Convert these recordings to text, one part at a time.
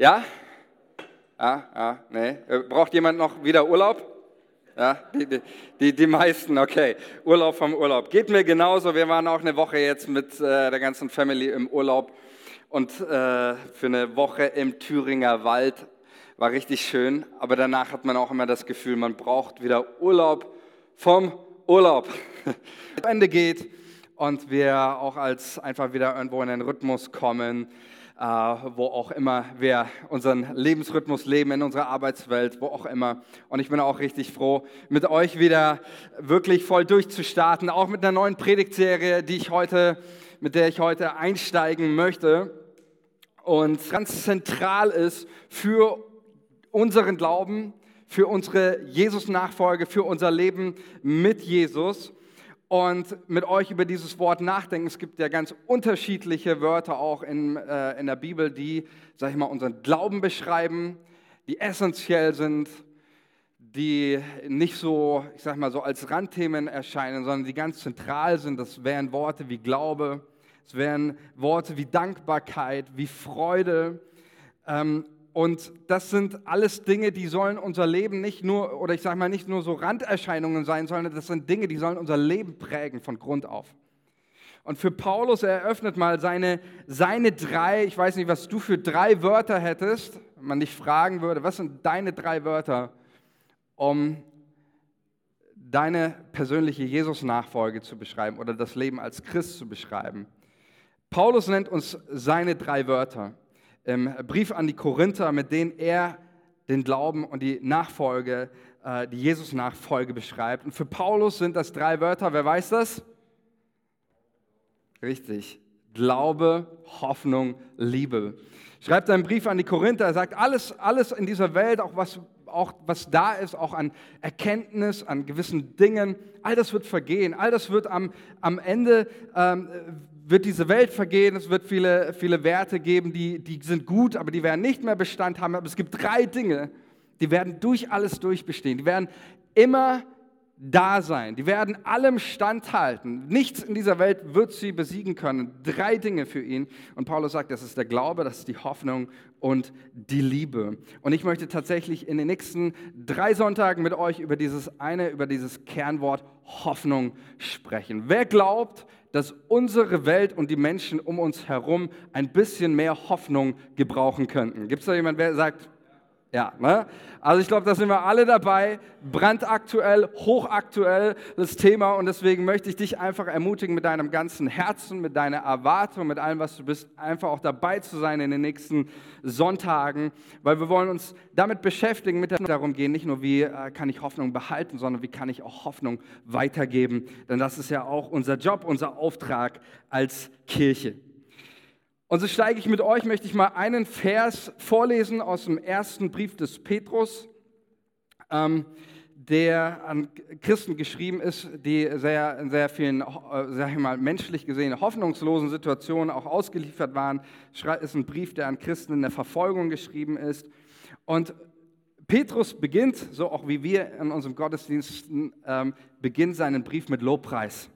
Ja? Ja, ja, nee. Äh, braucht jemand noch wieder Urlaub? Ja, die, die, die meisten, okay. Urlaub vom Urlaub. Geht mir genauso. Wir waren auch eine Woche jetzt mit äh, der ganzen Family im Urlaub und äh, für eine Woche im Thüringer Wald. War richtig schön, aber danach hat man auch immer das Gefühl, man braucht wieder Urlaub vom Urlaub. Ende geht und wir auch als einfach wieder irgendwo in den Rhythmus kommen, wo auch immer wir unseren Lebensrhythmus leben, in unserer Arbeitswelt, wo auch immer. Und ich bin auch richtig froh, mit euch wieder wirklich voll durchzustarten, auch mit einer neuen Predigtserie, die ich heute, mit der ich heute einsteigen möchte und ganz zentral ist für unseren Glauben, für unsere Jesus-Nachfolge, für unser Leben mit Jesus und mit euch über dieses Wort nachdenken. Es gibt ja ganz unterschiedliche Wörter auch in, äh, in der Bibel, die, sag ich mal, unseren Glauben beschreiben, die essentiell sind, die nicht so, ich sag mal, so als Randthemen erscheinen, sondern die ganz zentral sind. Das wären Worte wie Glaube, es wären Worte wie Dankbarkeit, wie Freude. Ähm, und das sind alles Dinge, die sollen unser Leben nicht nur, oder ich sage mal nicht nur so Randerscheinungen sein, sondern das sind Dinge, die sollen unser Leben prägen von Grund auf. Und für Paulus, er eröffnet mal seine, seine drei, ich weiß nicht, was du für drei Wörter hättest, wenn man dich fragen würde, was sind deine drei Wörter, um deine persönliche Jesus-Nachfolge zu beschreiben oder das Leben als Christ zu beschreiben. Paulus nennt uns seine drei Wörter im Brief an die Korinther, mit denen er den Glauben und die Nachfolge, äh, die Jesus-Nachfolge beschreibt. Und für Paulus sind das drei Wörter, wer weiß das? Richtig. Glaube, Hoffnung, Liebe. Schreibt einen Brief an die Korinther, er sagt, alles, alles in dieser Welt, auch was, auch was da ist, auch an Erkenntnis, an gewissen Dingen, all das wird vergehen, all das wird am, am Ende ähm, wird diese Welt vergehen, es wird viele, viele Werte geben, die, die sind gut, aber die werden nicht mehr Bestand haben. Aber es gibt drei Dinge, die werden durch alles durchbestehen. Die werden immer da sein. Die werden allem standhalten. Nichts in dieser Welt wird sie besiegen können. Drei Dinge für ihn. Und Paulus sagt, das ist der Glaube, das ist die Hoffnung und die Liebe. Und ich möchte tatsächlich in den nächsten drei Sonntagen mit euch über dieses eine, über dieses Kernwort Hoffnung sprechen. Wer glaubt, dass unsere Welt und die Menschen um uns herum ein bisschen mehr Hoffnung gebrauchen könnten. Gibt es da jemanden, der sagt, ja, ne? Also ich glaube, da sind wir alle dabei, brandaktuell, hochaktuell das Thema und deswegen möchte ich dich einfach ermutigen, mit deinem ganzen Herzen, mit deiner Erwartung, mit allem, was du bist, einfach auch dabei zu sein in den nächsten Sonntagen, weil wir wollen uns damit beschäftigen, mit der darum gehen, nicht nur wie äh, kann ich Hoffnung behalten, sondern wie kann ich auch Hoffnung weitergeben, denn das ist ja auch unser Job, unser Auftrag als Kirche. Und so steige ich mit euch, möchte ich mal einen Vers vorlesen aus dem ersten Brief des Petrus, ähm, der an Christen geschrieben ist, die sehr, in sehr vielen, äh, sag ich mal, menschlich gesehen hoffnungslosen Situationen auch ausgeliefert waren. Es ist ein Brief, der an Christen in der Verfolgung geschrieben ist. Und Petrus beginnt, so auch wie wir in unserem Gottesdienst, ähm, beginnt seinen Brief mit Lobpreis.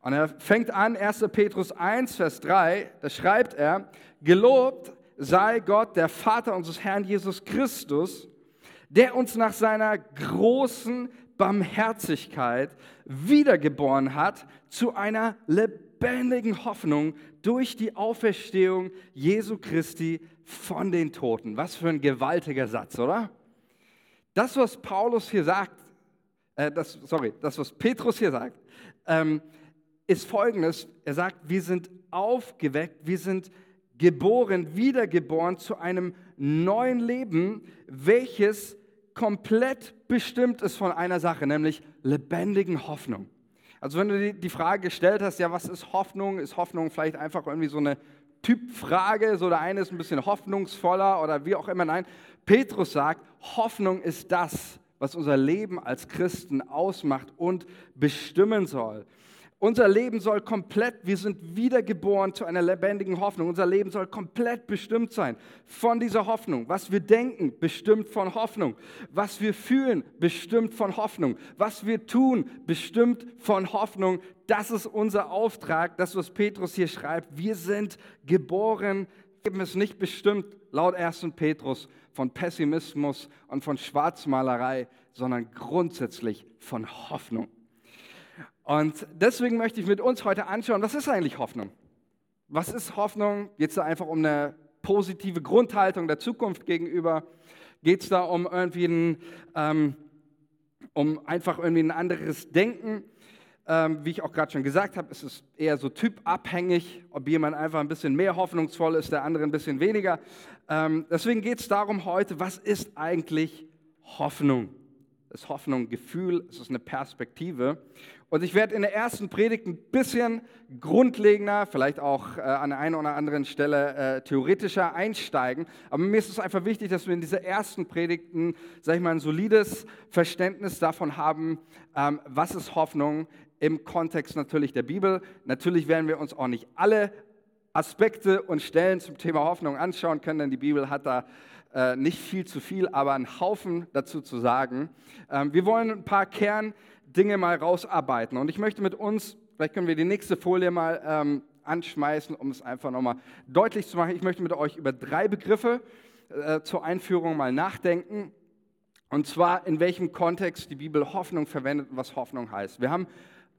Und er fängt an, 1. Petrus 1, Vers 3, da schreibt er, gelobt sei Gott, der Vater unseres Herrn Jesus Christus, der uns nach seiner großen Barmherzigkeit wiedergeboren hat zu einer lebendigen Hoffnung durch die Auferstehung Jesu Christi von den Toten. Was für ein gewaltiger Satz, oder? Das, was Paulus hier sagt, äh, das, sorry, das, was Petrus hier sagt, ähm, ist folgendes. Er sagt, wir sind aufgeweckt, wir sind geboren, wiedergeboren zu einem neuen Leben, welches komplett bestimmt ist von einer Sache, nämlich lebendigen Hoffnung. Also wenn du die Frage gestellt hast, ja, was ist Hoffnung? Ist Hoffnung vielleicht einfach irgendwie so eine Typfrage? So der eine ist ein bisschen hoffnungsvoller oder wie auch immer. Nein, Petrus sagt, Hoffnung ist das, was unser Leben als Christen ausmacht und bestimmen soll. Unser Leben soll komplett, wir sind wiedergeboren zu einer lebendigen Hoffnung. Unser Leben soll komplett bestimmt sein von dieser Hoffnung. Was wir denken, bestimmt von Hoffnung. Was wir fühlen, bestimmt von Hoffnung. Was wir tun, bestimmt von Hoffnung. Das ist unser Auftrag, das, was Petrus hier schreibt. Wir sind geboren Leben ist nicht bestimmt, laut 1. Petrus, von Pessimismus und von Schwarzmalerei, sondern grundsätzlich von Hoffnung. Und deswegen möchte ich mit uns heute anschauen, was ist eigentlich Hoffnung? Was ist Hoffnung? Geht es da einfach um eine positive Grundhaltung der Zukunft gegenüber? Geht es da um irgendwie ein, ähm, um einfach irgendwie ein anderes Denken? Ähm, wie ich auch gerade schon gesagt habe, ist es eher so typabhängig, ob jemand einfach ein bisschen mehr hoffnungsvoll ist, der andere ein bisschen weniger. Ähm, deswegen geht es darum heute, was ist eigentlich Hoffnung? Ist Hoffnung ein Gefühl? Ist es eine Perspektive? Und ich werde in der ersten Predigt ein bisschen grundlegender, vielleicht auch äh, an der einen oder anderen Stelle äh, theoretischer einsteigen. Aber mir ist es einfach wichtig, dass wir in dieser ersten Predigten, sage ich mal, ein solides Verständnis davon haben, ähm, was ist Hoffnung im Kontext natürlich der Bibel. Natürlich werden wir uns auch nicht alle Aspekte und Stellen zum Thema Hoffnung anschauen können, denn die Bibel hat da äh, nicht viel zu viel, aber einen Haufen dazu zu sagen. Ähm, wir wollen ein paar Kerndinge mal rausarbeiten und ich möchte mit uns, vielleicht können wir die nächste Folie mal ähm, anschmeißen, um es einfach nochmal deutlich zu machen. Ich möchte mit euch über drei Begriffe äh, zur Einführung mal nachdenken. Und zwar, in welchem Kontext die Bibel Hoffnung verwendet und was Hoffnung heißt. Wir haben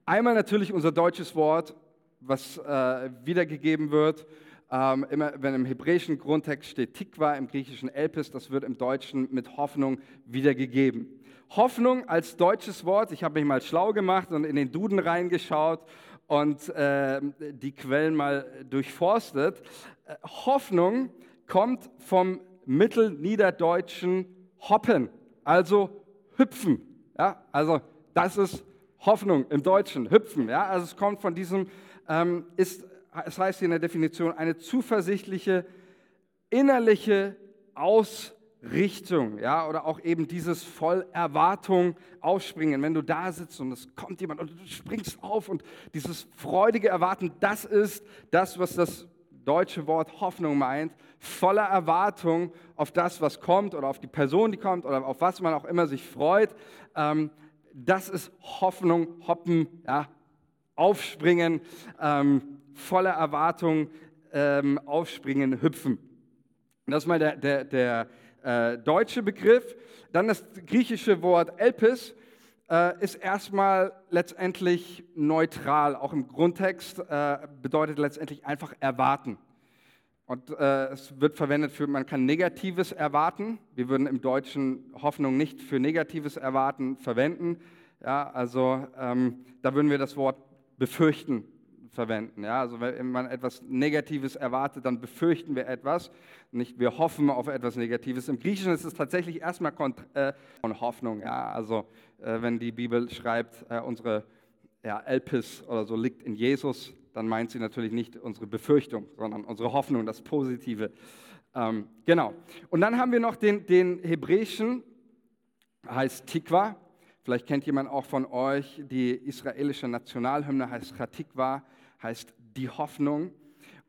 Einmal natürlich unser deutsches Wort, was äh, wiedergegeben wird. Ähm, immer wenn im hebräischen Grundtext steht Tikva, im griechischen Elpis, das wird im Deutschen mit Hoffnung wiedergegeben. Hoffnung als deutsches Wort, ich habe mich mal schlau gemacht und in den Duden reingeschaut und äh, die Quellen mal durchforstet. Äh, Hoffnung kommt vom mittelniederdeutschen Hoppen, also hüpfen. Ja, also das ist Hoffnung im Deutschen, hüpfen. Ja? Also es kommt von diesem, ähm, ist, es heißt hier in der Definition, eine zuversichtliche innerliche Ausrichtung. Ja? Oder auch eben dieses voll Erwartung aufspringen. Wenn du da sitzt und es kommt jemand und du springst auf und dieses freudige Erwarten, das ist das, was das deutsche Wort Hoffnung meint, voller Erwartung auf das, was kommt oder auf die Person, die kommt oder auf was man auch immer sich freut. Ähm, das ist Hoffnung, Hoppen, ja, aufspringen, ähm, voller Erwartung, ähm, aufspringen, hüpfen. Das ist mal der, der, der äh, deutsche Begriff. Dann das griechische Wort Elpis äh, ist erstmal letztendlich neutral. Auch im Grundtext äh, bedeutet letztendlich einfach erwarten. Und äh, es wird verwendet für, man kann Negatives erwarten. Wir würden im Deutschen Hoffnung nicht für Negatives erwarten verwenden. Ja, also ähm, da würden wir das Wort befürchten verwenden. Ja, also wenn man etwas Negatives erwartet, dann befürchten wir etwas. Nicht wir hoffen auf etwas Negatives. Im Griechischen ist es tatsächlich erstmal äh, Hoffnung. Ja, also äh, wenn die Bibel schreibt, äh, unsere ja, Elpis oder so liegt in Jesus, dann meint sie natürlich nicht unsere Befürchtung, sondern unsere Hoffnung, das Positive. Ähm, genau. Und dann haben wir noch den, den hebräischen, heißt Tikva. Vielleicht kennt jemand auch von euch die israelische Nationalhymne, heißt Chatikva, heißt die Hoffnung.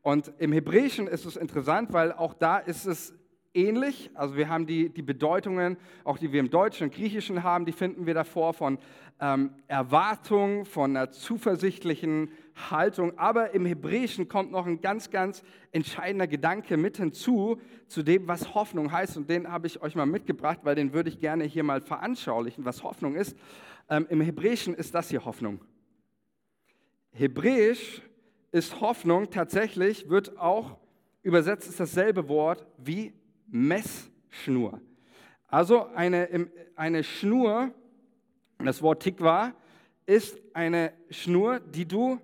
Und im Hebräischen ist es interessant, weil auch da ist es ähnlich. Also wir haben die, die Bedeutungen, auch die wir im Deutschen und Griechischen haben, die finden wir davor von ähm, Erwartung, von einer zuversichtlichen Haltung. Aber im Hebräischen kommt noch ein ganz, ganz entscheidender Gedanke mit hinzu, zu dem, was Hoffnung heißt. Und den habe ich euch mal mitgebracht, weil den würde ich gerne hier mal veranschaulichen, was Hoffnung ist. Ähm, Im Hebräischen ist das hier Hoffnung. Hebräisch ist Hoffnung tatsächlich, wird auch übersetzt, ist dasselbe Wort wie Messschnur. Also eine, eine Schnur, das Wort Tikva, ist eine Schnur, die du,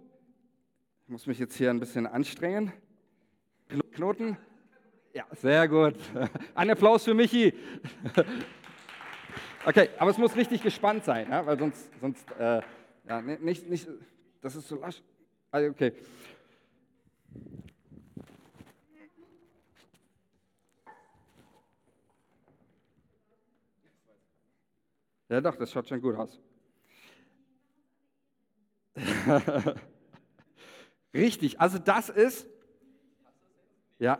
ich muss mich jetzt hier ein bisschen anstrengen, Knoten, ja, sehr gut. Ein Applaus für Michi. Okay, aber es muss richtig gespannt sein, ja, weil sonst, sonst äh, ja, nicht, nicht, das ist so lasch. Also okay. Ja, doch, das schaut schon gut aus. Richtig, also das ist, ja,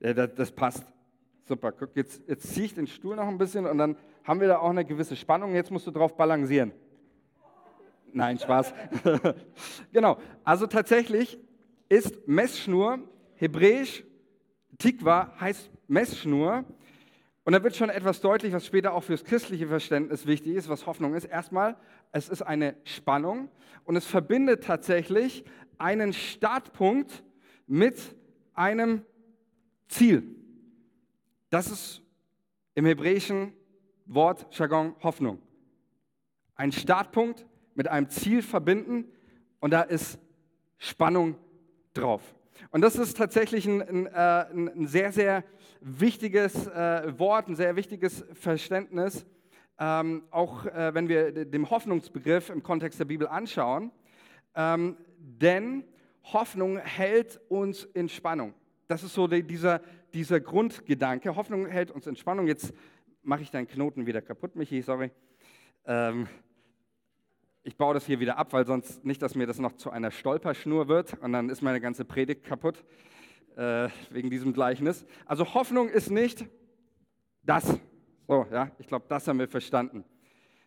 ja das, das, passt. Super, guck, jetzt, jetzt ziehe ich den Stuhl noch ein bisschen und dann haben wir da auch eine gewisse Spannung. Jetzt musst du drauf balancieren. Nein, Spaß. genau, also tatsächlich ist Messschnur hebräisch Tikva heißt Messschnur. Und da wird schon etwas deutlich, was später auch fürs christliche Verständnis wichtig ist, was Hoffnung ist. Erstmal, es ist eine Spannung und es verbindet tatsächlich einen Startpunkt mit einem Ziel. Das ist im hebräischen Wort Jargon Hoffnung. Ein Startpunkt mit einem Ziel verbinden und da ist Spannung drauf. Und das ist tatsächlich ein, ein, äh, ein sehr, sehr wichtiges äh, Wort, ein sehr wichtiges Verständnis, ähm, auch äh, wenn wir den Hoffnungsbegriff im Kontext der Bibel anschauen. Ähm, denn Hoffnung hält uns in Spannung. Das ist so die, dieser, dieser Grundgedanke. Hoffnung hält uns in Spannung. Jetzt mache ich deinen Knoten wieder kaputt, Michi, sorry. Ähm, ich baue das hier wieder ab, weil sonst nicht, dass mir das noch zu einer Stolperschnur wird und dann ist meine ganze Predigt kaputt äh, wegen diesem Gleichnis. Also Hoffnung ist nicht das. So, ja, ich glaube, das haben wir verstanden.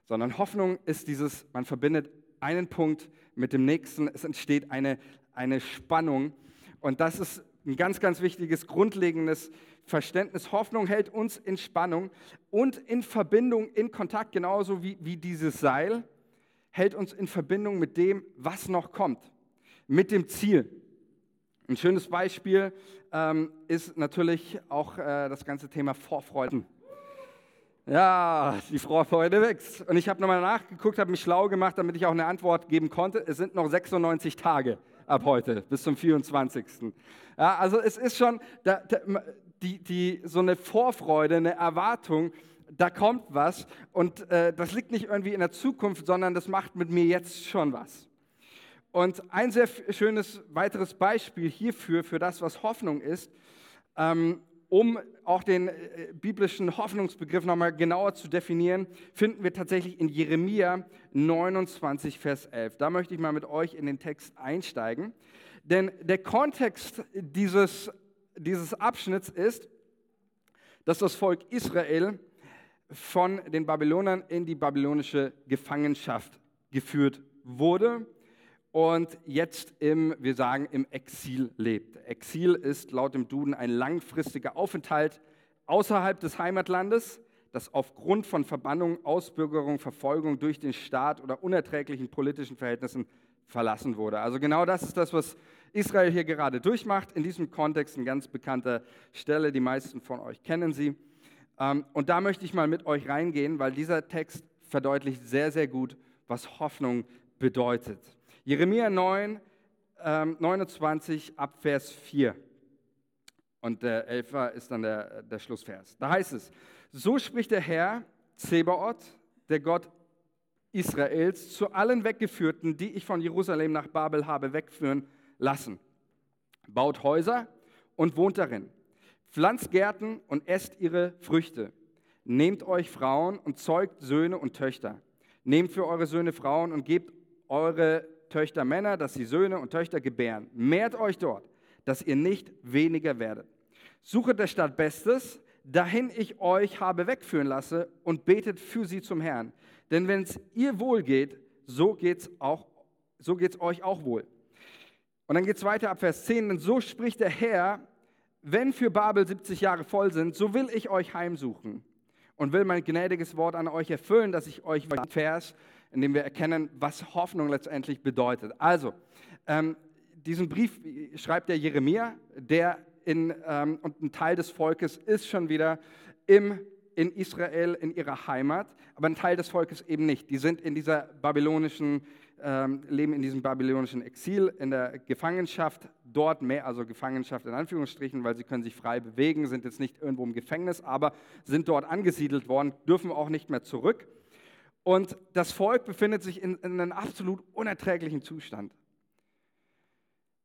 Sondern Hoffnung ist dieses, man verbindet einen Punkt mit dem nächsten, es entsteht eine, eine Spannung. Und das ist ein ganz, ganz wichtiges, grundlegendes Verständnis. Hoffnung hält uns in Spannung und in Verbindung, in Kontakt, genauso wie, wie dieses Seil hält uns in Verbindung mit dem, was noch kommt, mit dem Ziel. Ein schönes Beispiel ähm, ist natürlich auch äh, das ganze Thema Vorfreude. Ja, die Vorfreude wächst. Und ich habe nochmal nachgeguckt, habe mich schlau gemacht, damit ich auch eine Antwort geben konnte. Es sind noch 96 Tage ab heute, bis zum 24. Ja, also es ist schon da, da, die, die, so eine Vorfreude, eine Erwartung, da kommt was und äh, das liegt nicht irgendwie in der Zukunft, sondern das macht mit mir jetzt schon was. Und ein sehr schönes weiteres Beispiel hierfür, für das, was Hoffnung ist, ähm, um auch den äh, biblischen Hoffnungsbegriff nochmal genauer zu definieren, finden wir tatsächlich in Jeremia 29, Vers 11. Da möchte ich mal mit euch in den Text einsteigen. Denn der Kontext dieses, dieses Abschnitts ist, dass das Volk Israel von den Babylonern in die babylonische Gefangenschaft geführt wurde und jetzt im, wir sagen, im Exil lebt. Exil ist laut dem Duden ein langfristiger Aufenthalt außerhalb des Heimatlandes, das aufgrund von Verbannung, Ausbürgerung, Verfolgung durch den Staat oder unerträglichen politischen Verhältnissen verlassen wurde. Also genau das ist das, was Israel hier gerade durchmacht. In diesem Kontext eine ganz bekannte Stelle, die meisten von euch kennen sie. Ähm, und da möchte ich mal mit euch reingehen, weil dieser Text verdeutlicht sehr, sehr gut, was Hoffnung bedeutet. Jeremia 9, 29 ab Vers 4. Und der 11 ist dann der, der Schlussvers. Da heißt es, so spricht der Herr Zebaoth, der Gott Israels, zu allen Weggeführten, die ich von Jerusalem nach Babel habe wegführen lassen. Baut Häuser und wohnt darin. Pflanzt Gärten und esst ihre Früchte. Nehmt euch Frauen und zeugt Söhne und Töchter. Nehmt für eure Söhne Frauen und gebt eure Töchter Männer, dass sie Söhne und Töchter gebären. Mehrt euch dort, dass ihr nicht weniger werdet. Suchet der Stadt Bestes, dahin ich euch habe wegführen lasse, und betet für sie zum Herrn. Denn wenn es ihr wohl geht, so geht es so geht's euch auch wohl. Und dann geht es weiter ab Vers 10, denn so spricht der Herr, wenn für Babel 70 Jahre voll sind, so will ich euch heimsuchen und will mein gnädiges Wort an euch erfüllen, dass ich euch Vers, in dem wir erkennen, was Hoffnung letztendlich bedeutet. Also, ähm, diesen Brief schreibt der Jeremia, der in, ähm, und ein Teil des Volkes ist schon wieder im, in Israel, in ihrer Heimat, aber ein Teil des Volkes eben nicht. Die sind in dieser babylonischen ähm, leben in diesem babylonischen Exil, in der Gefangenschaft, dort mehr, also Gefangenschaft in Anführungsstrichen, weil sie können sich frei bewegen, sind jetzt nicht irgendwo im Gefängnis, aber sind dort angesiedelt worden, dürfen auch nicht mehr zurück. Und das Volk befindet sich in, in einem absolut unerträglichen Zustand.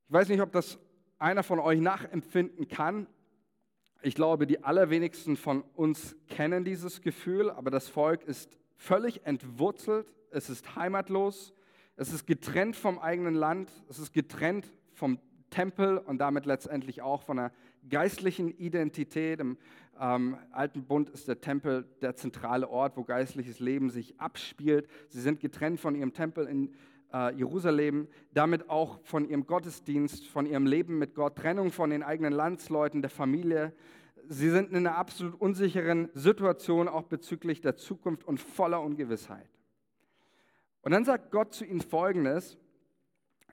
Ich weiß nicht, ob das einer von euch nachempfinden kann. Ich glaube, die allerwenigsten von uns kennen dieses Gefühl, aber das Volk ist völlig entwurzelt, es ist heimatlos, es ist getrennt vom eigenen Land, es ist getrennt vom Tempel und damit letztendlich auch von der geistlichen Identität. Im ähm, Alten Bund ist der Tempel der zentrale Ort, wo geistliches Leben sich abspielt. Sie sind getrennt von ihrem Tempel in, äh, Jerusalem, damit auch von ihrem Gottesdienst, von ihrem Leben mit Gott, Trennung von den eigenen Landsleuten, der Familie. Sie sind in einer absolut unsicheren Situation, auch bezüglich der Zukunft und voller Ungewissheit. Und dann sagt Gott zu ihnen Folgendes.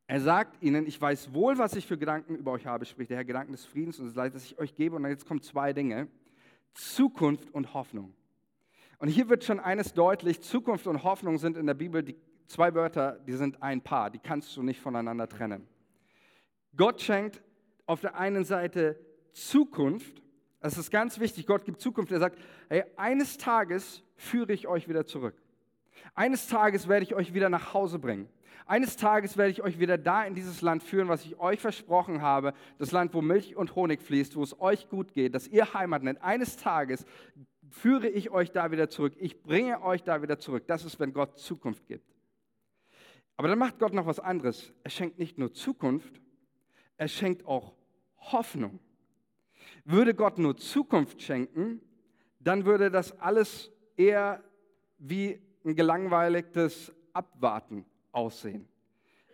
Er sagt ihnen, ich weiß wohl, was ich für Gedanken über euch habe, spricht der Herr, Gedanken des Friedens und des Leids, das ich euch gebe. Und jetzt kommen zwei Dinge, Zukunft und Hoffnung. Und hier wird schon eines deutlich, Zukunft und Hoffnung sind in der Bibel die zwei Wörter, die sind ein Paar, die kannst du nicht voneinander trennen. Gott schenkt auf der einen Seite Zukunft, das ist ganz wichtig, Gott gibt Zukunft, er sagt, hey, eines Tages führe ich euch wieder zurück. Eines Tages werde ich euch wieder nach Hause bringen. Eines Tages werde ich euch wieder da in dieses Land führen, was ich euch versprochen habe, das Land, wo Milch und Honig fließt, wo es euch gut geht, das ihr Heimat nennt. Eines Tages führe ich euch da wieder zurück. Ich bringe euch da wieder zurück. Das ist, wenn Gott Zukunft gibt. Aber dann macht Gott noch was anderes. Er schenkt nicht nur Zukunft, er schenkt auch Hoffnung. Würde Gott nur Zukunft schenken, dann würde das alles eher wie ein gelangweiligtes Abwarten aussehen.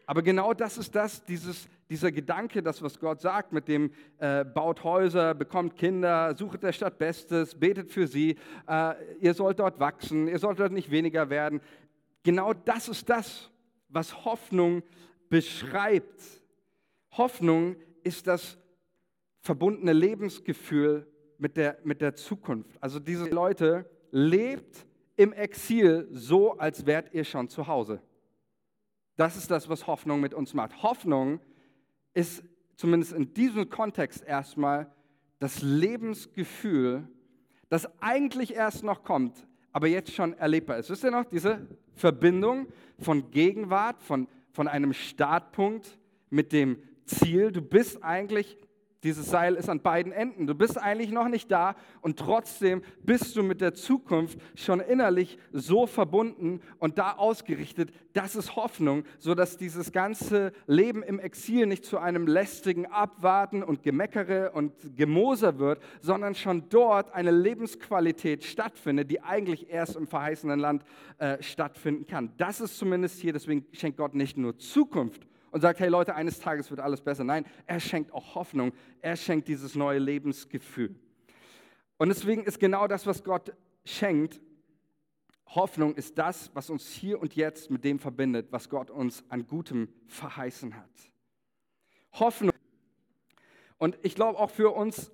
Aber genau das ist das, dieses, dieser Gedanke, das, was Gott sagt, mit dem äh, baut Häuser, bekommt Kinder, sucht der Stadt Bestes, betet für sie, äh, ihr sollt dort wachsen, ihr sollt dort nicht weniger werden. Genau das ist das, was Hoffnung beschreibt. Hoffnung ist das verbundene Lebensgefühl mit der, mit der Zukunft. Also diese Leute lebt im Exil so, als wärt ihr schon zu Hause. Das ist das, was Hoffnung mit uns macht. Hoffnung ist zumindest in diesem Kontext erstmal das Lebensgefühl, das eigentlich erst noch kommt, aber jetzt schon erlebbar ist. Wisst ihr noch, diese Verbindung von Gegenwart, von, von einem Startpunkt mit dem Ziel. Du bist eigentlich dieses Seil ist an beiden Enden. Du bist eigentlich noch nicht da und trotzdem bist du mit der Zukunft schon innerlich so verbunden und da ausgerichtet. Das ist Hoffnung, sodass dieses ganze Leben im Exil nicht zu einem lästigen Abwarten und Gemeckere und Gemoser wird, sondern schon dort eine Lebensqualität stattfindet, die eigentlich erst im verheißenen Land äh, stattfinden kann. Das ist zumindest hier, deswegen schenkt Gott nicht nur Zukunft und sagt, hey Leute, eines Tages wird alles besser. Nein, er schenkt auch Hoffnung. Er schenkt dieses neue Lebensgefühl. Und deswegen ist genau das, was Gott schenkt, Hoffnung ist das, was uns hier und jetzt mit dem verbindet, was Gott uns an Gutem verheißen hat. Hoffnung. Und ich glaube auch für uns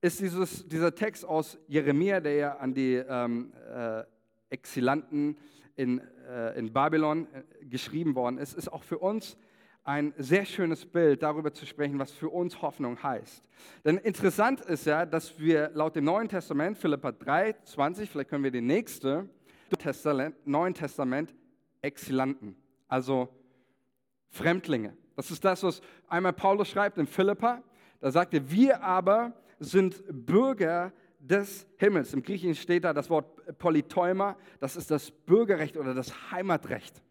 ist dieses, dieser Text aus Jeremia, der ja an die ähm, äh, Exilanten in, äh, in Babylon äh, geschrieben worden ist, ist auch für uns ein sehr schönes Bild darüber zu sprechen, was für uns Hoffnung heißt. Denn interessant ist ja, dass wir laut dem Neuen Testament, Philippa 3, 20, vielleicht können wir die nächste, Neuen Testament Exilanten, also Fremdlinge. Das ist das, was einmal Paulus schreibt in Philippa. Da sagt er, wir aber sind Bürger des Himmels. Im Griechischen steht da das Wort Polyteuma, das ist das Bürgerrecht oder das Heimatrecht.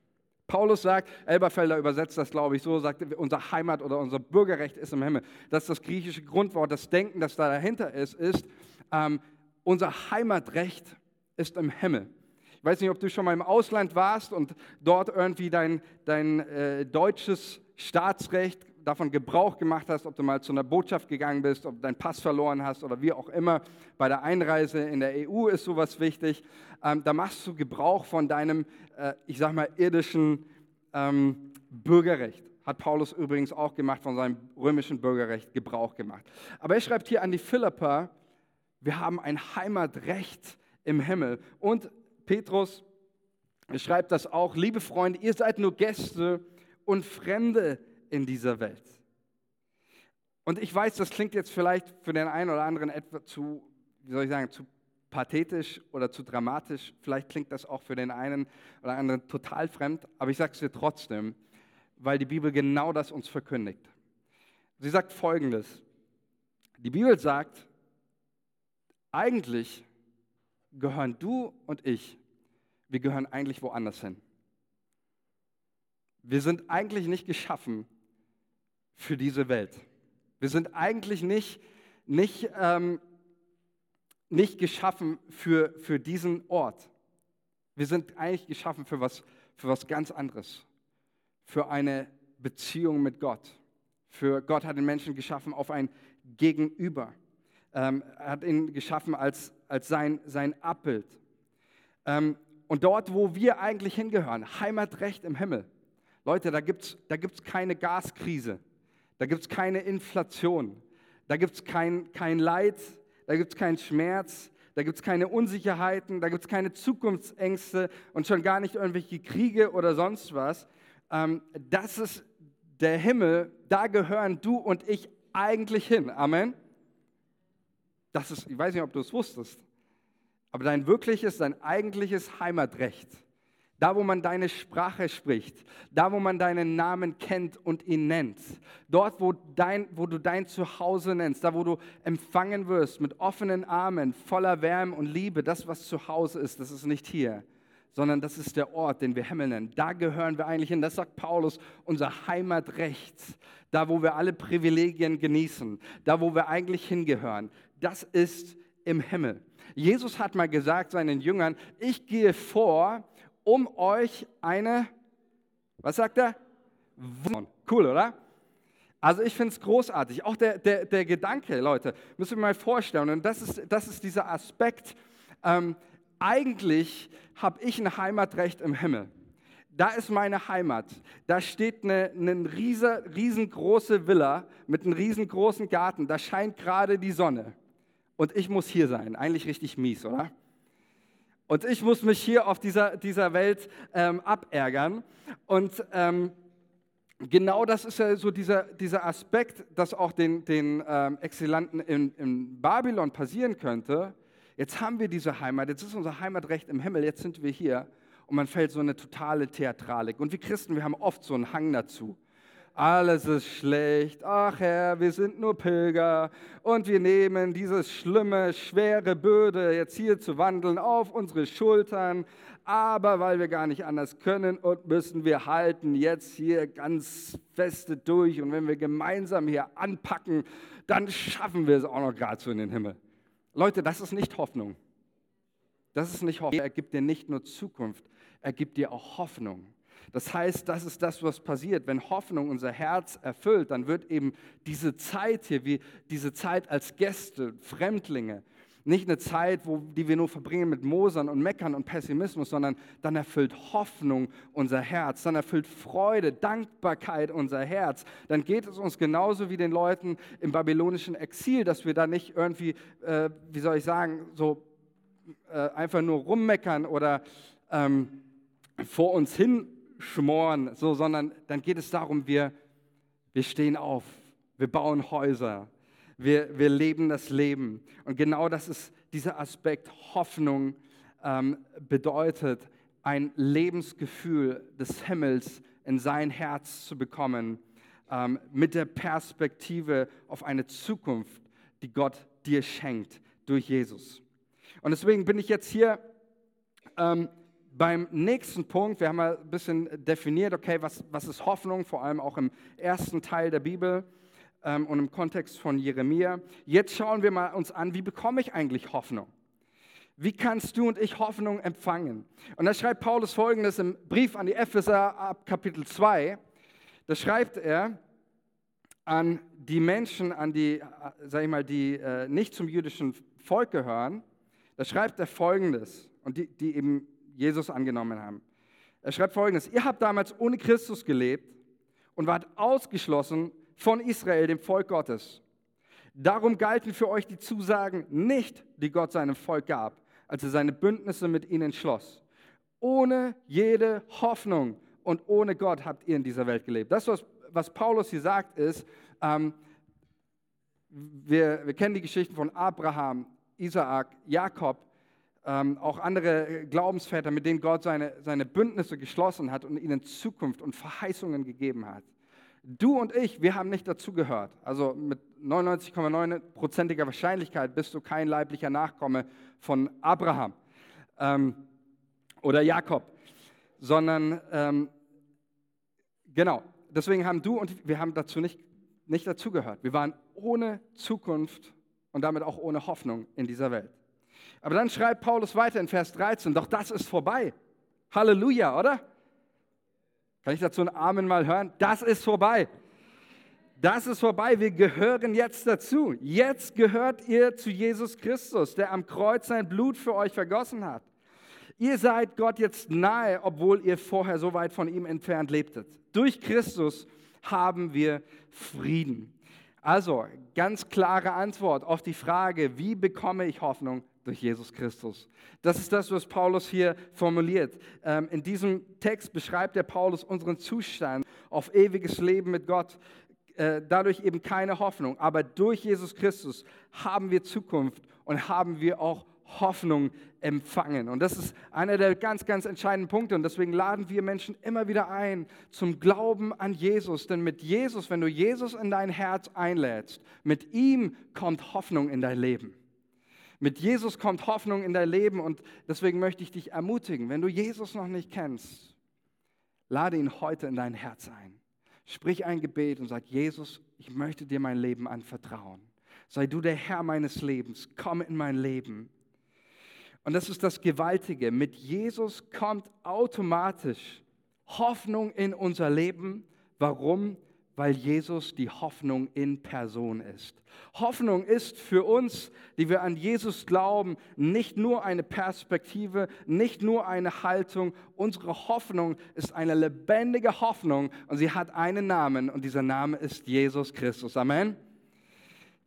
Paulus sagt, Elberfelder übersetzt das, glaube ich, so, sagt, unser Heimat oder unser Bürgerrecht ist im Himmel. Das ist das griechische Grundwort, das Denken, das da dahinter ist, ist, ähm, unser Heimatrecht ist im Himmel. Ich weiß nicht, ob du schon mal im Ausland warst und dort irgendwie dein, dein äh, deutsches Staatsrecht davon Gebrauch gemacht hast, ob du mal zu einer Botschaft gegangen bist, ob du deinen Pass verloren hast oder wie auch immer. Bei der Einreise in der EU ist sowas wichtig. Ähm, da machst du Gebrauch von deinem, äh, ich sag mal, irdischen ähm, Bürgerrecht. Hat Paulus übrigens auch gemacht, von seinem römischen Bürgerrecht Gebrauch gemacht. Aber er schreibt hier an die Philipper, wir haben ein Heimatrecht im Himmel. Und Petrus schreibt das auch, liebe Freunde, ihr seid nur Gäste und Fremde in dieser Welt. Und ich weiß, das klingt jetzt vielleicht für den einen oder anderen etwa zu, wie soll ich sagen, zu pathetisch oder zu dramatisch. Vielleicht klingt das auch für den einen oder anderen total fremd, aber ich sage es dir trotzdem, weil die Bibel genau das uns verkündigt. Sie sagt Folgendes. Die Bibel sagt, eigentlich gehören du und ich, wir gehören eigentlich woanders hin. Wir sind eigentlich nicht geschaffen für diese Welt. Wir sind eigentlich nicht, nicht, ähm, nicht geschaffen für, für diesen Ort. Wir sind eigentlich geschaffen für was, für was ganz anderes. für eine Beziehung mit Gott. Für Gott hat den Menschen geschaffen auf ein Gegenüber. Ähm, er hat ihn geschaffen als, als sein, sein Abbild. Ähm, und dort, wo wir eigentlich hingehören, Heimatrecht im Himmel. Leute, da gibt es da gibt's keine Gaskrise, da gibt es keine Inflation, da gibt es kein, kein Leid, da gibt es keinen Schmerz, da gibt es keine Unsicherheiten, da gibt es keine Zukunftsängste und schon gar nicht irgendwelche Kriege oder sonst was. Ähm, das ist der Himmel, da gehören du und ich eigentlich hin. Amen. Das ist, ich weiß nicht, ob du es wusstest, aber dein wirkliches, dein eigentliches Heimatrecht, da wo man deine Sprache spricht, da wo man deinen Namen kennt und ihn nennt, dort wo, dein, wo du dein Zuhause nennst, da wo du empfangen wirst mit offenen Armen, voller Wärme und Liebe, das was zu Hause ist, das ist nicht hier, sondern das ist der Ort, den wir Himmel nennen. Da gehören wir eigentlich hin. Das sagt Paulus, unser Heimatrecht. Da, wo wir alle Privilegien genießen. Da, wo wir eigentlich hingehören. Das ist im Himmel. Jesus hat mal gesagt seinen Jüngern, ich gehe vor, um euch eine, was sagt er? Cool, oder? Also ich finde es großartig. Auch der, der, der Gedanke, Leute, müssen wir mal vorstellen. Und das ist, das ist dieser Aspekt, ähm, eigentlich habe ich ein Heimatrecht im Himmel. Da ist meine Heimat. Da steht eine, eine riesengroße Villa mit einem riesengroßen Garten. Da scheint gerade die Sonne. Und ich muss hier sein. Eigentlich richtig mies, oder? Und ich muss mich hier auf dieser, dieser Welt ähm, abärgern. Und ähm, genau das ist ja so dieser, dieser Aspekt, das auch den, den ähm, Exilanten in, in Babylon passieren könnte Jetzt haben wir diese Heimat, jetzt ist unser Heimatrecht im Himmel, jetzt sind wir hier und man fällt so eine totale Theatralik. Und wir Christen, wir haben oft so einen Hang dazu. Alles ist schlecht. Ach Herr, wir sind nur Pilger und wir nehmen dieses schlimme, schwere Bürde jetzt hier zu wandeln auf unsere Schultern. Aber weil wir gar nicht anders können und müssen, wir halten jetzt hier ganz feste durch. Und wenn wir gemeinsam hier anpacken, dann schaffen wir es auch noch gerade so in den Himmel. Leute, das ist nicht Hoffnung. Das ist nicht Hoffnung. Er gibt dir nicht nur Zukunft, er gibt dir auch Hoffnung. Das heißt, das ist das, was passiert. Wenn Hoffnung unser Herz erfüllt, dann wird eben diese Zeit hier, wie diese Zeit als Gäste, Fremdlinge, nicht eine Zeit, wo, die wir nur verbringen mit Mosern und Meckern und Pessimismus, sondern dann erfüllt Hoffnung unser Herz, dann erfüllt Freude, Dankbarkeit unser Herz. Dann geht es uns genauso wie den Leuten im babylonischen Exil, dass wir da nicht irgendwie, äh, wie soll ich sagen, so äh, einfach nur rummeckern oder ähm, vor uns hinschmoren, so, sondern dann geht es darum, wir, wir stehen auf, wir bauen Häuser, wir, wir leben das Leben. Und genau das ist dieser Aspekt Hoffnung ähm, bedeutet, ein Lebensgefühl des Himmels in sein Herz zu bekommen, ähm, mit der Perspektive auf eine Zukunft, die Gott dir schenkt durch Jesus. Und deswegen bin ich jetzt hier ähm, beim nächsten Punkt. Wir haben mal ein bisschen definiert, okay, was, was ist Hoffnung, vor allem auch im ersten Teil der Bibel ähm, und im Kontext von Jeremia. Jetzt schauen wir mal uns an, wie bekomme ich eigentlich Hoffnung? Wie kannst du und ich Hoffnung empfangen? Und da schreibt Paulus folgendes im Brief an die Epheser ab Kapitel 2. Da schreibt er an die Menschen, an die, äh, sag ich mal, die äh, nicht zum jüdischen Volk gehören. Da schreibt er folgendes und die, die eben Jesus angenommen haben. Er schreibt folgendes: Ihr habt damals ohne Christus gelebt und wart ausgeschlossen von Israel, dem Volk Gottes. Darum galten für euch die Zusagen nicht, die Gott seinem Volk gab, als er seine Bündnisse mit ihnen schloss. Ohne jede Hoffnung und ohne Gott habt ihr in dieser Welt gelebt. Das, was, was Paulus hier sagt, ist, ähm, wir, wir kennen die Geschichten von Abraham, Isaak, Jakob, ähm, auch andere Glaubensväter, mit denen Gott seine, seine Bündnisse geschlossen hat und ihnen Zukunft und Verheißungen gegeben hat. Du und ich, wir haben nicht dazugehört. Also mit 99,9%iger Wahrscheinlichkeit bist du kein leiblicher Nachkomme von Abraham ähm, oder Jakob, sondern ähm, genau, deswegen haben du und wir haben dazu nicht, nicht dazugehört. Wir waren ohne Zukunft und damit auch ohne Hoffnung in dieser Welt. Aber dann schreibt Paulus weiter in Vers 13, doch das ist vorbei. Halleluja, oder? Kann ich dazu ein Amen mal hören? Das ist vorbei. Das ist vorbei. Wir gehören jetzt dazu. Jetzt gehört ihr zu Jesus Christus, der am Kreuz sein Blut für euch vergossen hat. Ihr seid Gott jetzt nahe, obwohl ihr vorher so weit von ihm entfernt lebtet. Durch Christus haben wir Frieden. Also, ganz klare Antwort auf die Frage, wie bekomme ich Hoffnung? Durch Jesus Christus. Das ist das, was Paulus hier formuliert. Ähm, in diesem Text beschreibt der Paulus unseren Zustand auf ewiges Leben mit Gott. Äh, dadurch eben keine Hoffnung. Aber durch Jesus Christus haben wir Zukunft und haben wir auch Hoffnung empfangen. Und das ist einer der ganz, ganz entscheidenden Punkte. Und deswegen laden wir Menschen immer wieder ein zum Glauben an Jesus. Denn mit Jesus, wenn du Jesus in dein Herz einlädst, mit ihm kommt Hoffnung in dein Leben. Mit Jesus kommt Hoffnung in dein Leben. Und deswegen möchte ich dich ermutigen, wenn du Jesus noch nicht kennst, lade ihn heute in dein Herz ein. Sprich ein Gebet und sag, Jesus, ich möchte dir mein Leben anvertrauen. Sei du der Herr meines Lebens. Komm in mein Leben. Und das ist das Gewaltige. Mit Jesus kommt automatisch Hoffnung in unser Leben. Warum? Weil Jesus die Hoffnung in Person ist. Hoffnung ist für uns, die wir an Jesus glauben, nicht nur eine Perspektive, nicht nur eine Haltung. Unsere Hoffnung ist eine lebendige Hoffnung und sie hat einen Namen und dieser Name ist Jesus Christus. Amen.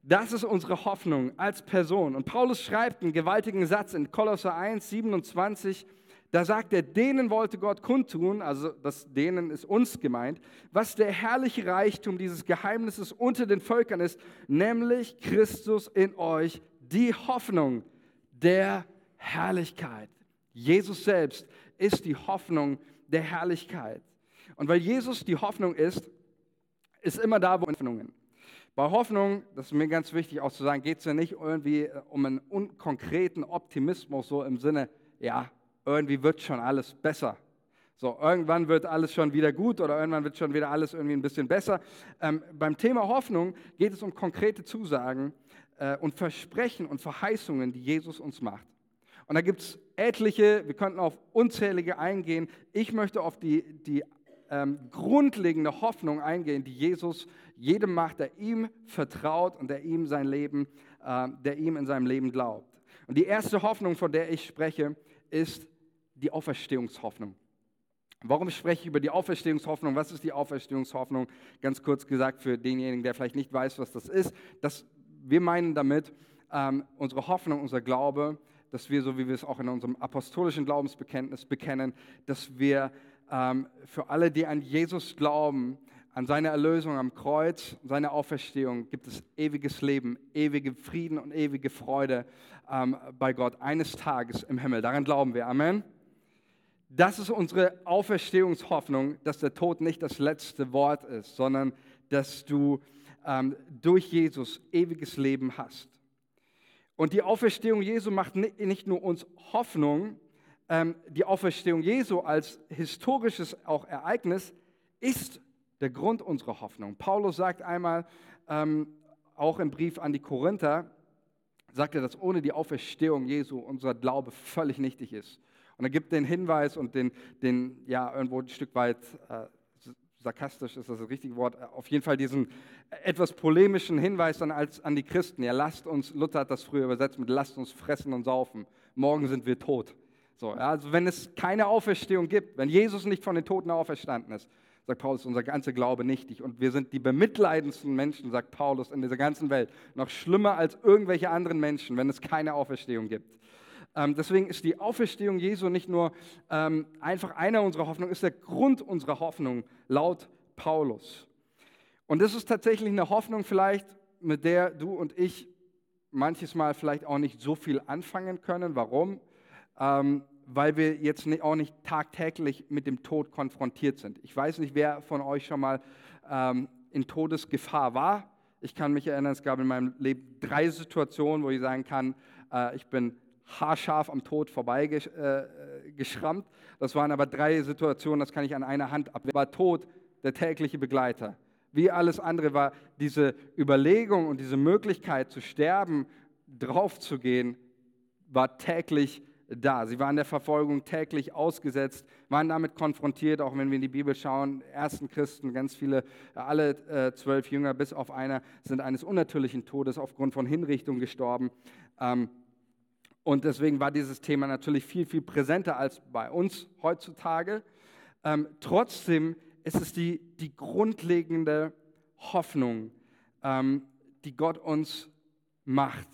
Das ist unsere Hoffnung als Person. Und Paulus schreibt einen gewaltigen Satz in Kolosser 1, 27. Da sagt er, denen wollte Gott kundtun, also das denen ist uns gemeint, was der herrliche Reichtum dieses Geheimnisses unter den Völkern ist, nämlich Christus in euch, die Hoffnung der Herrlichkeit. Jesus selbst ist die Hoffnung der Herrlichkeit. Und weil Jesus die Hoffnung ist, ist immer da, wo Hoffnungen. Bei Hoffnung, das ist mir ganz wichtig auch zu sagen, geht es ja nicht irgendwie um einen unkonkreten Optimismus, so im Sinne, ja, irgendwie wird schon alles besser. So, irgendwann wird alles schon wieder gut oder irgendwann wird schon wieder alles irgendwie ein bisschen besser. Ähm, beim Thema Hoffnung geht es um konkrete Zusagen äh, und Versprechen und Verheißungen, die Jesus uns macht. Und da gibt es etliche, wir könnten auf unzählige eingehen. Ich möchte auf die, die ähm, grundlegende Hoffnung eingehen, die Jesus jedem macht, der ihm vertraut und der ihm sein Leben, äh, der ihm in seinem Leben glaubt. Und die erste Hoffnung, von der ich spreche, ist die Auferstehungshoffnung. Warum spreche ich über die Auferstehungshoffnung? Was ist die Auferstehungshoffnung? Ganz kurz gesagt für denjenigen, der vielleicht nicht weiß, was das ist. Das, wir meinen damit ähm, unsere Hoffnung, unser Glaube, dass wir, so wie wir es auch in unserem apostolischen Glaubensbekenntnis bekennen, dass wir ähm, für alle, die an Jesus glauben, an seine Erlösung am Kreuz, seine Auferstehung, gibt es ewiges Leben, ewige Frieden und ewige Freude ähm, bei Gott eines Tages im Himmel. Daran glauben wir. Amen. Das ist unsere Auferstehungshoffnung, dass der Tod nicht das letzte Wort ist, sondern dass du ähm, durch Jesus ewiges Leben hast. Und die Auferstehung Jesu macht nicht nur uns Hoffnung, ähm, die Auferstehung Jesu als historisches auch Ereignis ist der Grund unserer Hoffnung. Paulus sagt einmal, ähm, auch im Brief an die Korinther, sagt er, dass ohne die Auferstehung Jesu unser Glaube völlig nichtig ist. Und er gibt den Hinweis und den, den ja, irgendwo ein Stück weit äh, sarkastisch ist das das richtige Wort, auf jeden Fall diesen etwas polemischen Hinweis dann als, an die Christen. Ja, lasst uns, Luther hat das früher übersetzt mit lasst uns fressen und saufen. Morgen sind wir tot. So, ja, also wenn es keine Auferstehung gibt, wenn Jesus nicht von den Toten auferstanden ist, sagt Paulus, unser ganzer Glaube nichtig. Und wir sind die bemitleidendsten Menschen, sagt Paulus, in dieser ganzen Welt. Noch schlimmer als irgendwelche anderen Menschen, wenn es keine Auferstehung gibt. Ähm, deswegen ist die Auferstehung Jesu nicht nur ähm, einfach einer unserer Hoffnungen, ist der Grund unserer Hoffnung, laut Paulus. Und das ist tatsächlich eine Hoffnung vielleicht, mit der du und ich manches Mal vielleicht auch nicht so viel anfangen können. Warum? Ähm, weil wir jetzt auch nicht tagtäglich mit dem Tod konfrontiert sind. Ich weiß nicht, wer von euch schon mal ähm, in Todesgefahr war. Ich kann mich erinnern, es gab in meinem Leben drei Situationen, wo ich sagen kann, äh, ich bin haarscharf am Tod vorbeigeschrammt. Äh, das waren aber drei Situationen, das kann ich an einer Hand ab. War Tod der tägliche Begleiter. Wie alles andere war diese Überlegung und diese Möglichkeit zu sterben, draufzugehen, war täglich da. Sie waren der Verfolgung täglich ausgesetzt, waren damit konfrontiert, auch wenn wir in die Bibel schauen, ersten Christen, ganz viele, alle äh, zwölf Jünger bis auf einer sind eines unnatürlichen Todes aufgrund von Hinrichtung gestorben. Ähm, und deswegen war dieses Thema natürlich viel, viel präsenter als bei uns heutzutage. Ähm, trotzdem ist es die, die grundlegende Hoffnung, ähm, die Gott uns macht.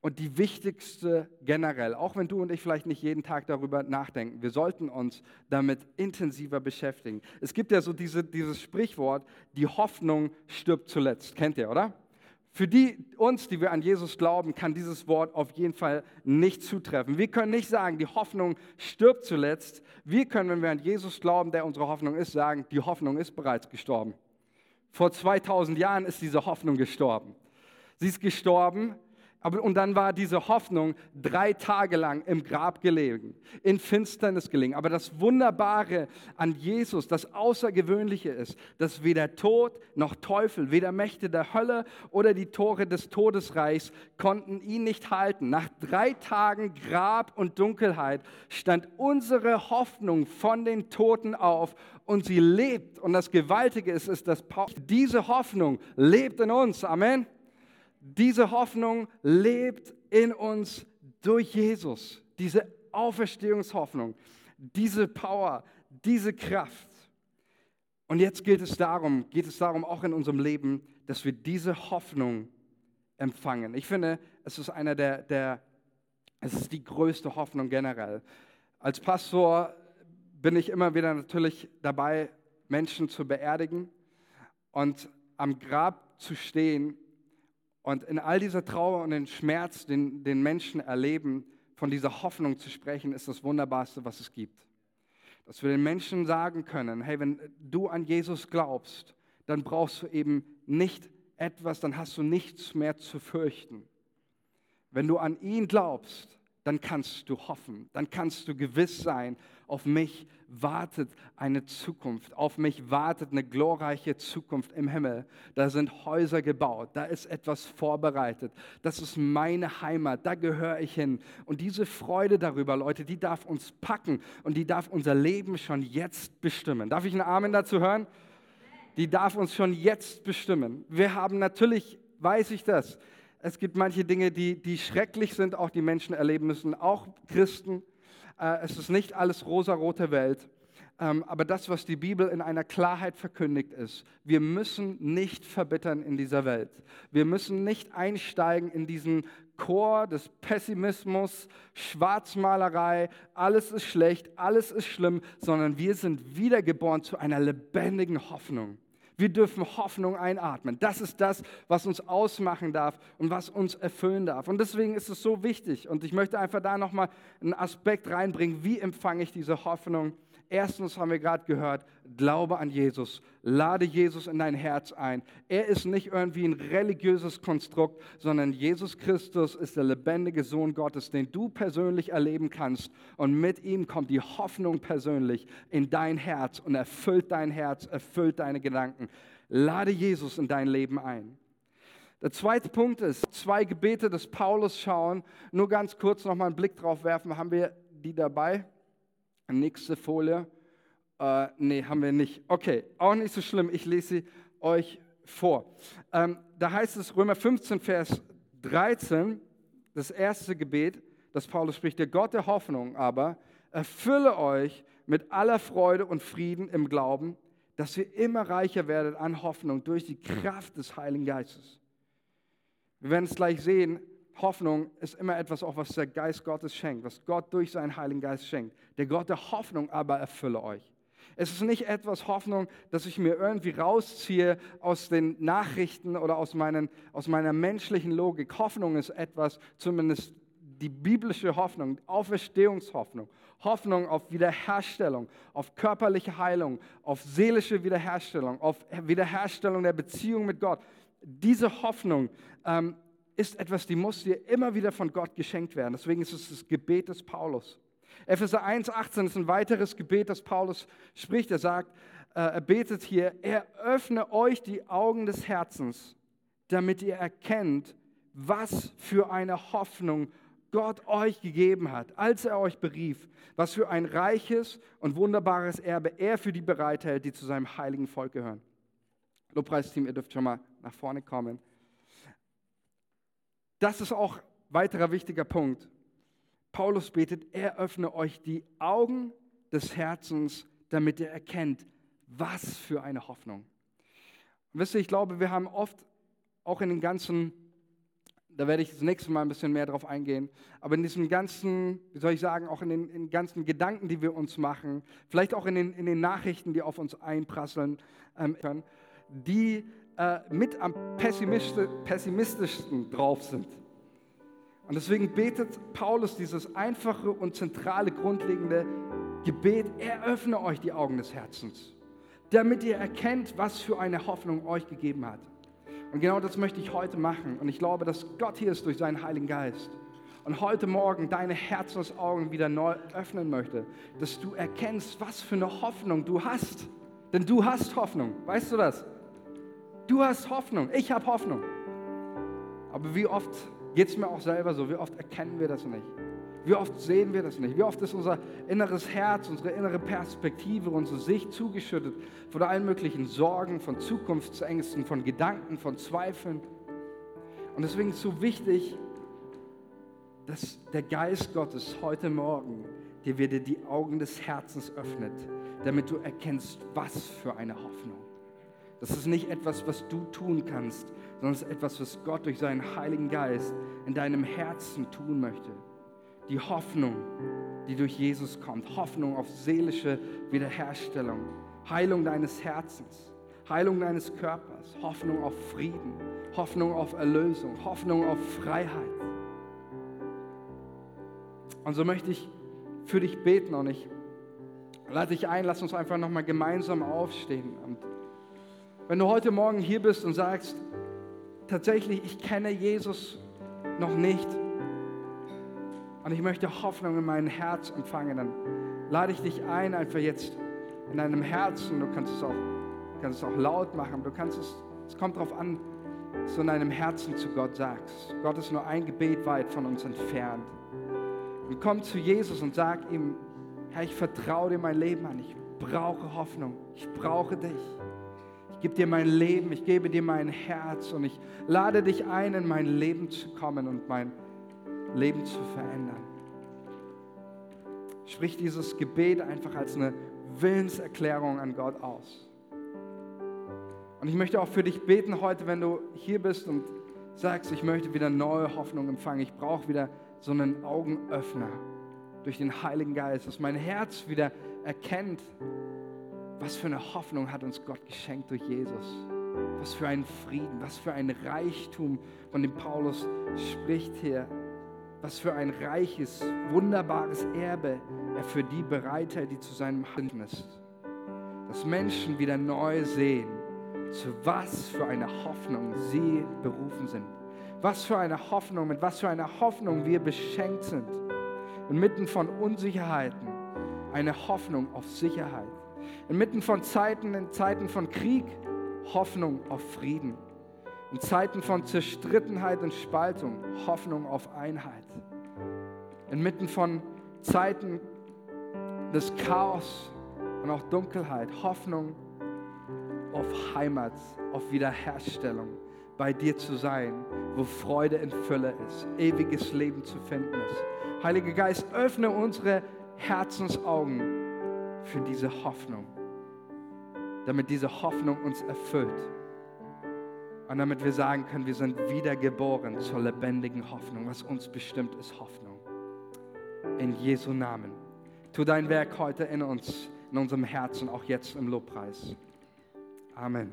Und die wichtigste generell, auch wenn du und ich vielleicht nicht jeden Tag darüber nachdenken, wir sollten uns damit intensiver beschäftigen. Es gibt ja so diese, dieses Sprichwort, die Hoffnung stirbt zuletzt. Kennt ihr, oder? Für die, uns, die wir an Jesus glauben, kann dieses Wort auf jeden Fall nicht zutreffen. Wir können nicht sagen, die Hoffnung stirbt zuletzt. Wir können, wenn wir an Jesus glauben, der unsere Hoffnung ist, sagen, die Hoffnung ist bereits gestorben. Vor 2000 Jahren ist diese Hoffnung gestorben. Sie ist gestorben aber, und dann war diese Hoffnung drei Tage lang im Grab gelegen, in Finsternis gelegen. Aber das Wunderbare an Jesus, das Außergewöhnliche ist, dass weder Tod noch Teufel, weder Mächte der Hölle oder die Tore des Todesreichs konnten ihn nicht halten. Nach drei Tagen Grab und Dunkelheit stand unsere Hoffnung von den Toten auf und sie lebt. Und das Gewaltige ist, ist dass diese Hoffnung lebt in uns. Amen. Diese Hoffnung lebt in uns durch Jesus. Diese Auferstehungshoffnung, diese Power, diese Kraft. Und jetzt geht es darum, geht es darum auch in unserem Leben, dass wir diese Hoffnung empfangen. Ich finde, es ist einer der, der es ist die größte Hoffnung generell. Als Pastor bin ich immer wieder natürlich dabei, Menschen zu beerdigen und am Grab zu stehen und in all dieser Trauer und den Schmerz, den, den Menschen erleben, von dieser Hoffnung zu sprechen, ist das Wunderbarste, was es gibt. Dass wir den Menschen sagen können, hey, wenn du an Jesus glaubst, dann brauchst du eben nicht etwas, dann hast du nichts mehr zu fürchten. Wenn du an ihn glaubst, dann kannst du hoffen, dann kannst du gewiss sein, auf mich wartet eine Zukunft, auf mich wartet eine glorreiche Zukunft im Himmel. Da sind Häuser gebaut, da ist etwas vorbereitet, das ist meine Heimat, da gehöre ich hin. Und diese Freude darüber, Leute, die darf uns packen und die darf unser Leben schon jetzt bestimmen. Darf ich einen Amen dazu hören? Die darf uns schon jetzt bestimmen. Wir haben natürlich, weiß ich das, es gibt manche Dinge, die, die schrecklich sind, auch die Menschen erleben müssen, auch Christen. Äh, es ist nicht alles rosarote Welt. Ähm, aber das, was die Bibel in einer Klarheit verkündigt ist, wir müssen nicht verbittern in dieser Welt. Wir müssen nicht einsteigen in diesen Chor des Pessimismus, Schwarzmalerei, alles ist schlecht, alles ist schlimm, sondern wir sind wiedergeboren zu einer lebendigen Hoffnung. Wir dürfen Hoffnung einatmen. Das ist das, was uns ausmachen darf und was uns erfüllen darf. Und deswegen ist es so wichtig. Und ich möchte einfach da nochmal einen Aspekt reinbringen. Wie empfange ich diese Hoffnung? Erstens haben wir gerade gehört, glaube an Jesus. Lade Jesus in dein Herz ein. Er ist nicht irgendwie ein religiöses Konstrukt, sondern Jesus Christus ist der lebendige Sohn Gottes, den du persönlich erleben kannst. Und mit ihm kommt die Hoffnung persönlich in dein Herz und erfüllt dein Herz, erfüllt deine Gedanken. Lade Jesus in dein Leben ein. Der zweite Punkt ist, zwei Gebete des Paulus schauen. Nur ganz kurz nochmal einen Blick drauf werfen. Haben wir die dabei? Nächste Folie. Äh, nee, haben wir nicht. Okay, auch nicht so schlimm. Ich lese sie euch vor. Ähm, da heißt es Römer 15, Vers 13, das erste Gebet, das Paulus spricht. Der Gott der Hoffnung aber erfülle euch mit aller Freude und Frieden im Glauben, dass ihr immer reicher werdet an Hoffnung durch die Kraft des Heiligen Geistes. Wir werden es gleich sehen, Hoffnung ist immer etwas, auch was der Geist Gottes schenkt, was Gott durch seinen Heiligen Geist schenkt. Der Gott der Hoffnung aber erfülle euch. Es ist nicht etwas Hoffnung, dass ich mir irgendwie rausziehe aus den Nachrichten oder aus, meinen, aus meiner menschlichen Logik. Hoffnung ist etwas, zumindest die biblische Hoffnung, Auferstehungshoffnung, Hoffnung auf Wiederherstellung, auf körperliche Heilung, auf seelische Wiederherstellung, auf Wiederherstellung der Beziehung mit Gott. Diese Hoffnung ähm, ist etwas, die muss dir immer wieder von Gott geschenkt werden. Deswegen ist es das Gebet des Paulus. Epheser 1,18 ist ein weiteres Gebet, das Paulus spricht. Er sagt, äh, er betet hier, er öffne euch die Augen des Herzens, damit ihr erkennt, was für eine Hoffnung Gott euch gegeben hat, als er euch berief, was für ein reiches und wunderbares Erbe er für die bereithält, die zu seinem heiligen Volk gehören. Lobpreisteam, ihr dürft schon mal nach vorne kommen. Das ist auch ein weiterer wichtiger Punkt. Paulus betet, er öffne euch die Augen des Herzens, damit ihr erkennt, was für eine Hoffnung. Wisst ihr, ich glaube, wir haben oft auch in den ganzen, da werde ich das nächste Mal ein bisschen mehr drauf eingehen, aber in diesen ganzen, wie soll ich sagen, auch in den, in ganzen Gedanken, die wir uns machen, vielleicht auch in den, in den Nachrichten, die auf uns einprasseln ähm, die äh, mit am pessimistischsten drauf sind. Und deswegen betet Paulus dieses einfache und zentrale, grundlegende Gebet, eröffne euch die Augen des Herzens, damit ihr erkennt, was für eine Hoffnung euch gegeben hat. Und genau das möchte ich heute machen. Und ich glaube, dass Gott hier ist durch seinen Heiligen Geist. Und heute Morgen deine Herzensaugen wieder neu öffnen möchte, dass du erkennst, was für eine Hoffnung du hast. Denn du hast Hoffnung. Weißt du das? Du hast Hoffnung. Ich habe Hoffnung. Aber wie oft geht es mir auch selber so? Wie oft erkennen wir das nicht? Wie oft sehen wir das nicht? Wie oft ist unser inneres Herz, unsere innere Perspektive, unsere Sicht zugeschüttet von allen möglichen Sorgen, von Zukunftsängsten, von Gedanken, von Zweifeln? Und deswegen ist es so wichtig, dass der Geist Gottes heute Morgen dir wieder die Augen des Herzens öffnet, damit du erkennst, was für eine Hoffnung. Das ist nicht etwas, was du tun kannst, sondern es ist etwas, was Gott durch seinen Heiligen Geist in deinem Herzen tun möchte die Hoffnung, die durch Jesus kommt. Hoffnung auf seelische Wiederherstellung, Heilung deines Herzens, Heilung deines Körpers, Hoffnung auf Frieden, Hoffnung auf Erlösung, Hoffnung auf Freiheit. Und so möchte ich für dich beten und ich lade dich ein, lass uns einfach nochmal gemeinsam aufstehen. Und wenn du heute Morgen hier bist und sagst, tatsächlich, ich kenne Jesus noch nicht, und ich möchte Hoffnung in mein Herz empfangen, dann lade ich dich ein, einfach jetzt in deinem Herzen, du kannst es auch, kannst es auch laut machen, du kannst es, es kommt darauf an, dass du in deinem Herzen zu Gott sagst. Gott ist nur ein Gebet weit von uns entfernt. Und komm zu Jesus und sag ihm, Herr, ich vertraue dir mein Leben an, ich brauche Hoffnung, ich brauche dich. Ich gebe dir mein Leben, ich gebe dir mein Herz und ich lade dich ein, in mein Leben zu kommen und mein Leben zu verändern. Sprich dieses Gebet einfach als eine Willenserklärung an Gott aus. Und ich möchte auch für dich beten heute, wenn du hier bist und sagst, ich möchte wieder neue Hoffnung empfangen. Ich brauche wieder so einen Augenöffner durch den Heiligen Geist, dass mein Herz wieder erkennt, was für eine Hoffnung hat uns Gott geschenkt durch Jesus. Was für einen Frieden, was für ein Reichtum, von dem Paulus spricht hier. Was für ein reiches, wunderbares Erbe er für die bereithält, die zu seinem Hand ist. Dass Menschen wieder neu sehen, zu was für einer Hoffnung sie berufen sind. Was für eine Hoffnung, mit was für einer Hoffnung wir beschenkt sind. Inmitten von Unsicherheiten eine Hoffnung auf Sicherheit. Inmitten von Zeiten, in Zeiten von Krieg, Hoffnung auf Frieden. In Zeiten von Zerstrittenheit und Spaltung Hoffnung auf Einheit. Inmitten von Zeiten des Chaos und auch Dunkelheit Hoffnung auf Heimat, auf Wiederherstellung, bei dir zu sein, wo Freude in Fülle ist, ewiges Leben zu finden ist. Heiliger Geist, öffne unsere Herzensaugen für diese Hoffnung, damit diese Hoffnung uns erfüllt und damit wir sagen können, wir sind wiedergeboren zur lebendigen Hoffnung. Was uns bestimmt, ist Hoffnung. In Jesu Namen. Tu dein Werk heute in uns, in unserem Herzen, auch jetzt im Lobpreis. Amen.